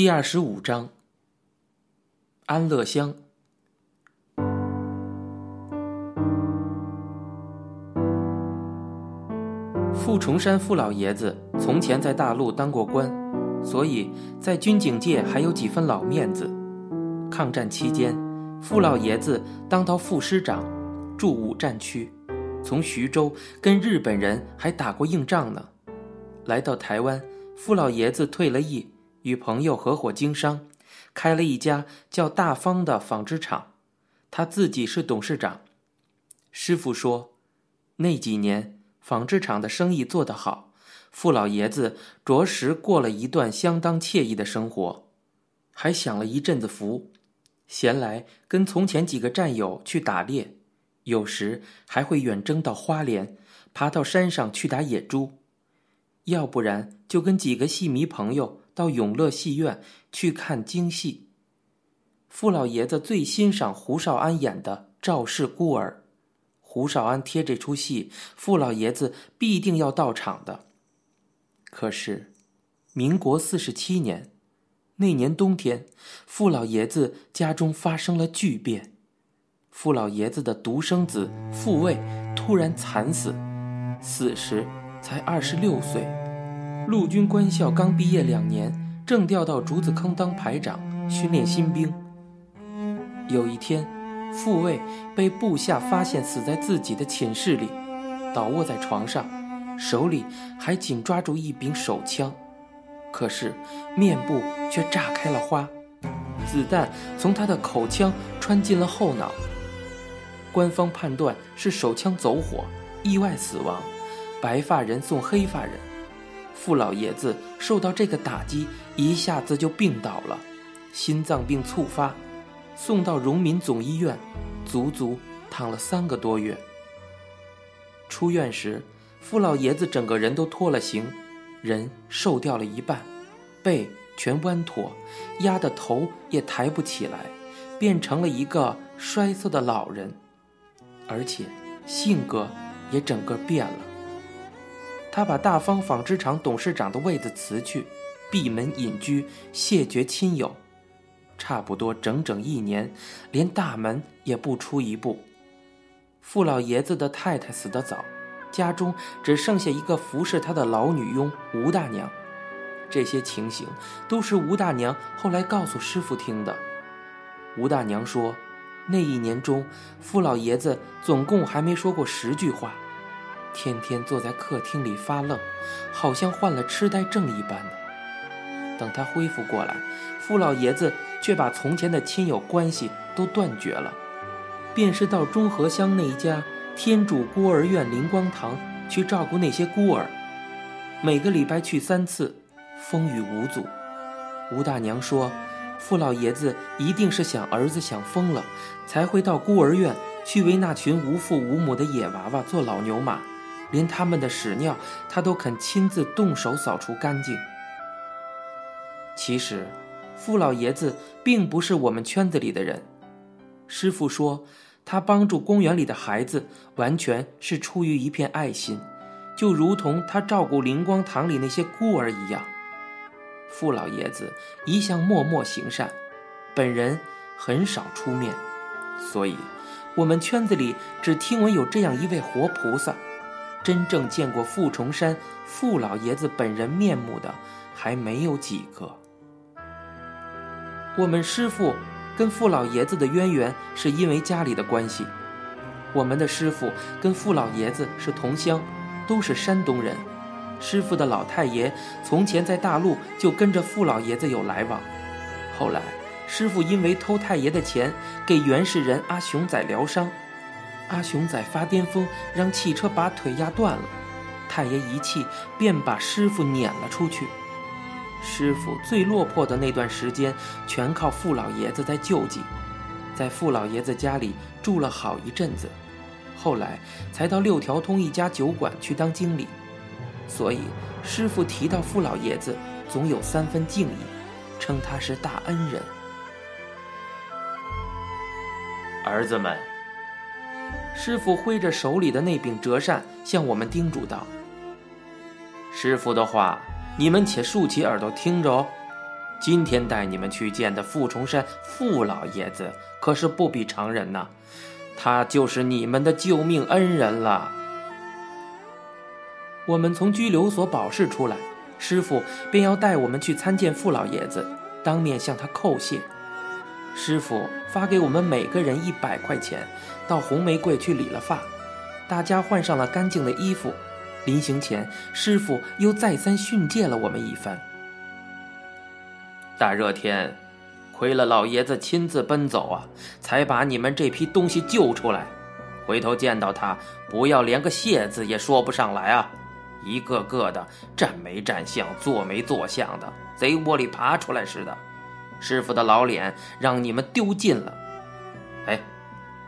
第二十五章，安乐乡。傅崇山傅老爷子从前在大陆当过官，所以在军警界还有几分老面子。抗战期间，傅老爷子当到副师长，驻五战区，从徐州跟日本人还打过硬仗呢。来到台湾，傅老爷子退了役，与朋友合伙经商，开了一家叫大方的纺织厂，他自己是董事长。师傅说，那几年。纺织厂的生意做得好，傅老爷子着实过了一段相当惬意的生活，还享了一阵子福。闲来跟从前几个战友去打猎，有时还会远征到花莲，爬到山上去打野猪；要不然就跟几个戏迷朋友到永乐戏院去看京戏。傅老爷子最欣赏胡少安演的《赵氏孤儿》。胡少安贴这出戏，傅老爷子必定要到场的。可是，民国四十七年那年冬天，傅老爷子家中发生了巨变。傅老爷子的独生子傅卫突然惨死，死时才二十六岁，陆军官校刚毕业两年，正调到竹子坑当排长，训练新兵。有一天。傅卫被部下发现死在自己的寝室里，倒卧在床上，手里还紧抓住一柄手枪，可是面部却炸开了花，子弹从他的口腔穿进了后脑。官方判断是手枪走火，意外死亡，白发人送黑发人。傅老爷子受到这个打击，一下子就病倒了，心脏病猝发。送到荣民总医院，足足躺了三个多月。出院时，傅老爷子整个人都脱了形，人瘦掉了一半，背全弯驼，压得头也抬不起来，变成了一个衰色的老人，而且性格也整个变了。他把大方纺织厂董事长的位子辞去，闭门隐居，谢绝亲友。差不多整整一年，连大门也不出一步。傅老爷子的太太死得早，家中只剩下一个服侍他的老女佣吴大娘。这些情形都是吴大娘后来告诉师傅听的。吴大娘说，那一年中，傅老爷子总共还没说过十句话，天天坐在客厅里发愣，好像患了痴呆症一般。等他恢复过来，傅老爷子却把从前的亲友关系都断绝了，便是到中和乡那一家天主孤儿院灵光堂去照顾那些孤儿，每个礼拜去三次，风雨无阻。吴大娘说，傅老爷子一定是想儿子想疯了，才会到孤儿院去为那群无父无母的野娃娃做老牛马，连他们的屎尿他都肯亲自动手扫除干净。其实，傅老爷子并不是我们圈子里的人。师傅说，他帮助公园里的孩子，完全是出于一片爱心，就如同他照顾灵光堂里那些孤儿一样。傅老爷子一向默默行善，本人很少出面，所以，我们圈子里只听闻有这样一位活菩萨，真正见过傅崇山傅老爷子本人面目的，还没有几个。我们师傅跟傅老爷子的渊源是因为家里的关系。我们的师傅跟傅老爷子是同乡，都是山东人。师傅的老太爷从前在大陆就跟着傅老爷子有来往。后来师傅因为偷太爷的钱给原始人阿雄仔疗伤，阿雄仔发癫疯，让汽车把腿压断了。太爷一气，便把师傅撵了出去。师傅最落魄的那段时间，全靠傅老爷子在救济，在傅老爷子家里住了好一阵子，后来才到六条通一家酒馆去当经理。所以师傅提到傅老爷子，总有三分敬意，称他是大恩人。儿子们，师傅挥着手里的那柄折扇，向我们叮嘱道：“师傅的话。”你们且竖起耳朵听着哦。今天带你们去见的傅崇山傅老爷子可是不比常人呐，他就是你们的救命恩人了。我们从拘留所保释出来，师傅便要带我们去参见傅老爷子，当面向他叩谢。师傅发给我们每个人一百块钱，到红玫瑰去理了发，大家换上了干净的衣服。临行前，师傅又再三训诫了我们一番。大热天，亏了老爷子亲自奔走啊，才把你们这批东西救出来。回头见到他，不要连个谢字也说不上来啊！一个个的站没站相，坐没坐相的，贼窝里爬出来似的。师傅的老脸让你们丢尽了。哎，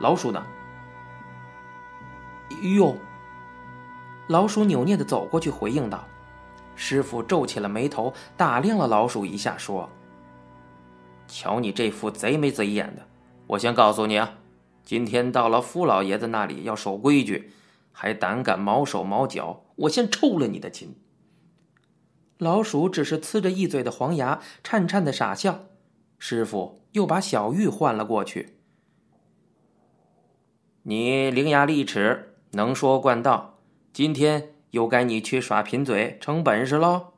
老鼠呢？哟，老鼠扭捏的走过去回应道：“师傅皱起了眉头，打量了老鼠一下，说。”瞧你这副贼眉贼眼的！我先告诉你啊，今天到了傅老爷子那里要守规矩，还胆敢毛手毛脚，我先抽了你的筋！老鼠只是呲着一嘴的黄牙，颤颤的傻笑。师傅又把小玉换了过去。你伶牙俐齿，能说惯道，今天又该你去耍贫嘴，成本事喽。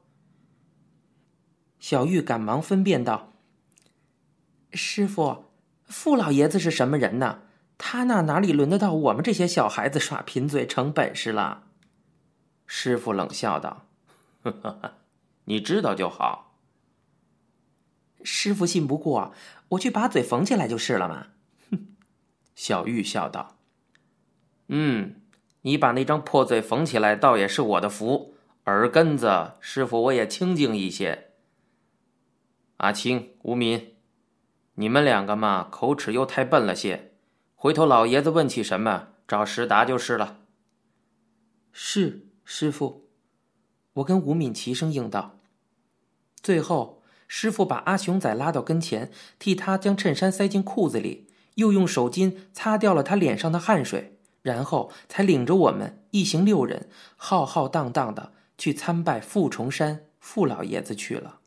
小玉赶忙分辨道。师傅，傅老爷子是什么人呢？他那哪里轮得到我们这些小孩子耍贫嘴成本事了？师傅冷笑道：“呵 呵你知道就好。”师傅信不过，我去把嘴缝起来就是了嘛。哼，小玉笑道：“嗯，你把那张破嘴缝起来，倒也是我的福。耳根子，师傅我也清静一些。”阿青、吴敏。你们两个嘛，口齿又太笨了些。回头老爷子问起什么，照实答就是了。是师傅，我跟吴敏齐声应道。最后，师傅把阿雄仔拉到跟前，替他将衬衫塞进裤子里，又用手巾擦掉了他脸上的汗水，然后才领着我们一行六人浩浩荡荡的去参拜傅崇山傅老爷子去了。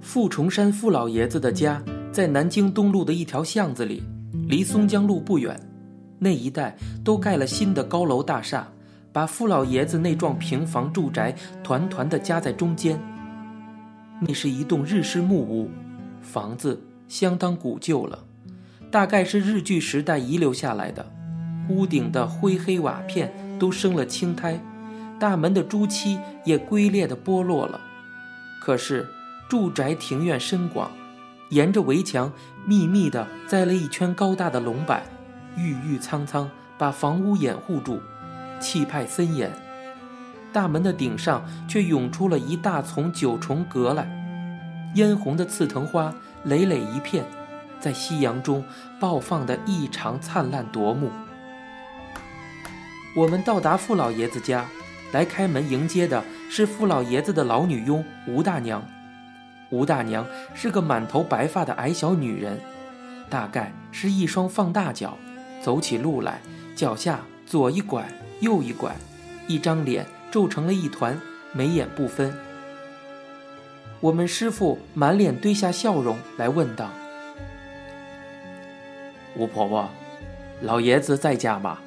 傅崇山傅老爷子的家在南京东路的一条巷子里，离松江路不远。那一带都盖了新的高楼大厦，把傅老爷子那幢平房住宅团团的夹在中间。那是一栋日式木屋，房子相当古旧了，大概是日据时代遗留下来的。屋顶的灰黑瓦片都生了青苔，大门的朱漆也龟裂的剥落了。可是。住宅庭院深广，沿着围墙密密地栽了一圈高大的龙柏，郁郁苍苍，把房屋掩护住，气派森严。大门的顶上却涌出了一大丛九重阁来，嫣红的刺藤花累累一片，在夕阳中爆放的异常灿烂夺目。我们到达傅老爷子家，来开门迎接的是傅老爷子的老女佣吴大娘。吴大娘是个满头白发的矮小女人，大概是一双放大脚，走起路来脚下左一拐右一拐，一张脸皱成了一团，眉眼不分。我们师傅满脸堆下笑容来问道：“吴婆婆，老爷子在家吗？”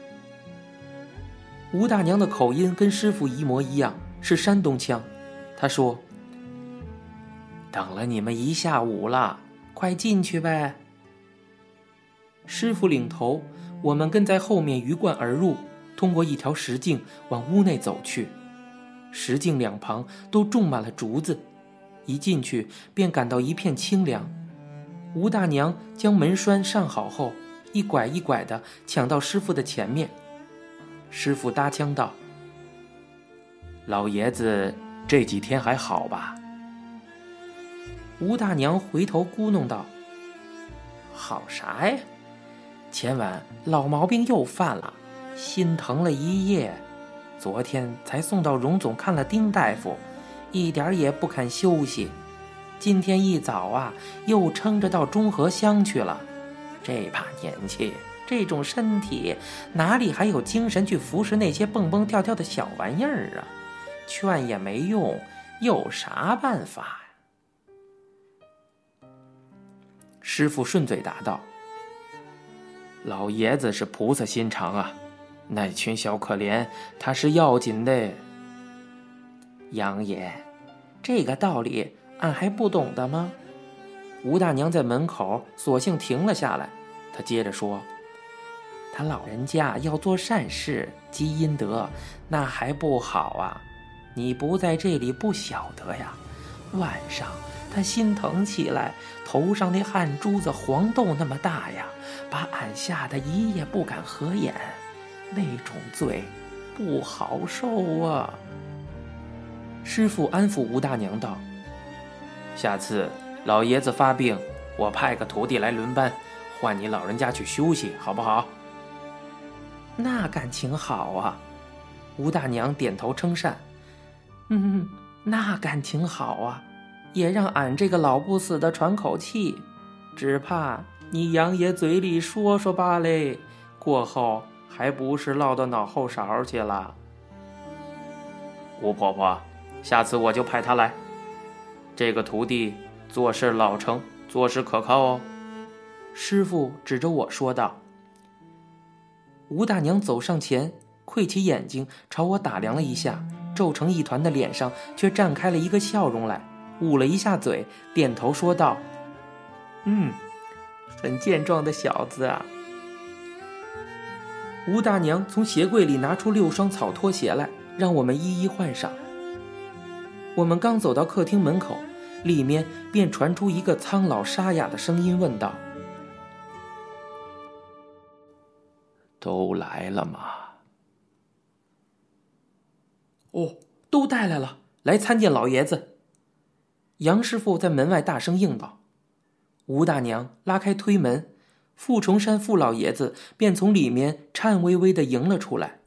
吴大娘的口音跟师傅一模一样，是山东腔。她说。等了你们一下午了，快进去呗。师傅领头，我们跟在后面鱼贯而入，通过一条石径往屋内走去。石径两旁都种满了竹子，一进去便感到一片清凉。吴大娘将门栓上好后，一拐一拐的抢到师傅的前面。师傅搭腔道：“老爷子这几天还好吧？”吴大娘回头咕哝道：“好啥呀？前晚老毛病又犯了，心疼了一夜，昨天才送到荣总看了丁大夫，一点也不肯休息。今天一早啊，又撑着到中和乡去了。这把年纪，这种身体哪里还有精神去服侍那些蹦蹦跳跳的小玩意儿啊？劝也没用，有啥办法师傅顺嘴答道：“老爷子是菩萨心肠啊，那群小可怜他是要紧的。杨爷，这个道理俺还不懂的吗？”吴大娘在门口索性停了下来，她接着说：“他老人家要做善事积阴德，那还不好啊？你不在这里不晓得呀。晚上他心疼起来，头上那汗珠子黄豆那么大呀，把俺吓得一夜不敢合眼。那种罪不好受啊。”师傅安抚吴大娘道：“下次。”老爷子发病，我派个徒弟来轮班，换你老人家去休息，好不好？那感情好啊！吴大娘点头称善。嗯，那感情好啊，也让俺这个老不死的喘口气。只怕你杨爷嘴里说说罢嘞，过后还不是落到脑后勺去了。吴婆婆，下次我就派他来。这个徒弟。做事老成，做事可靠哦。师傅指着我说道。吴大娘走上前，窥起眼睛朝我打量了一下，皱成一团的脸上却绽开了一个笑容来，捂了一下嘴，点头说道：“嗯，很健壮的小子啊。”吴大娘从鞋柜里拿出六双草拖鞋来，让我们一一换上。我们刚走到客厅门口。里面便传出一个苍老沙哑的声音，问道：“都来了吗？”“哦，都带来了，来参见老爷子。”杨师傅在门外大声应道。吴大娘拉开推门，傅崇山傅老爷子便从里面颤巍巍的迎了出来。